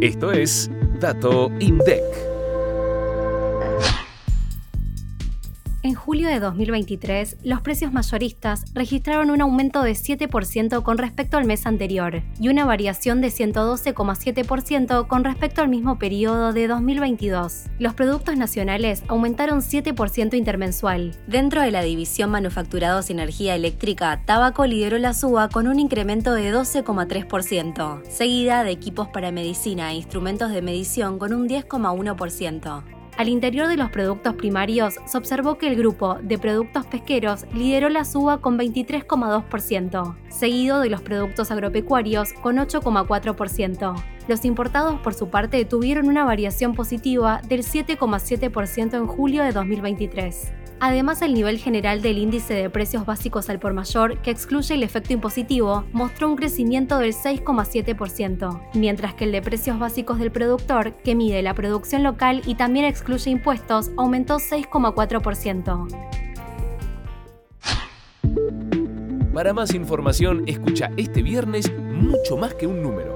Esto es Dato INDEC. En julio de 2023, los precios mayoristas registraron un aumento de 7% con respecto al mes anterior y una variación de 112,7% con respecto al mismo periodo de 2022. Los productos nacionales aumentaron 7% intermensual. Dentro de la división Manufacturados y Energía Eléctrica, Tabaco lideró la suba con un incremento de 12,3%, seguida de equipos para medicina e instrumentos de medición con un 10,1%. Al interior de los productos primarios se observó que el grupo de productos pesqueros lideró la suba con 23,2%, seguido de los productos agropecuarios con 8,4%. Los importados por su parte tuvieron una variación positiva del 7,7% en julio de 2023. Además, el nivel general del índice de precios básicos al por mayor, que excluye el efecto impositivo, mostró un crecimiento del 6,7%, mientras que el de precios básicos del productor, que mide la producción local y también excluye impuestos, aumentó 6,4%. Para más información, escucha este viernes mucho más que un número.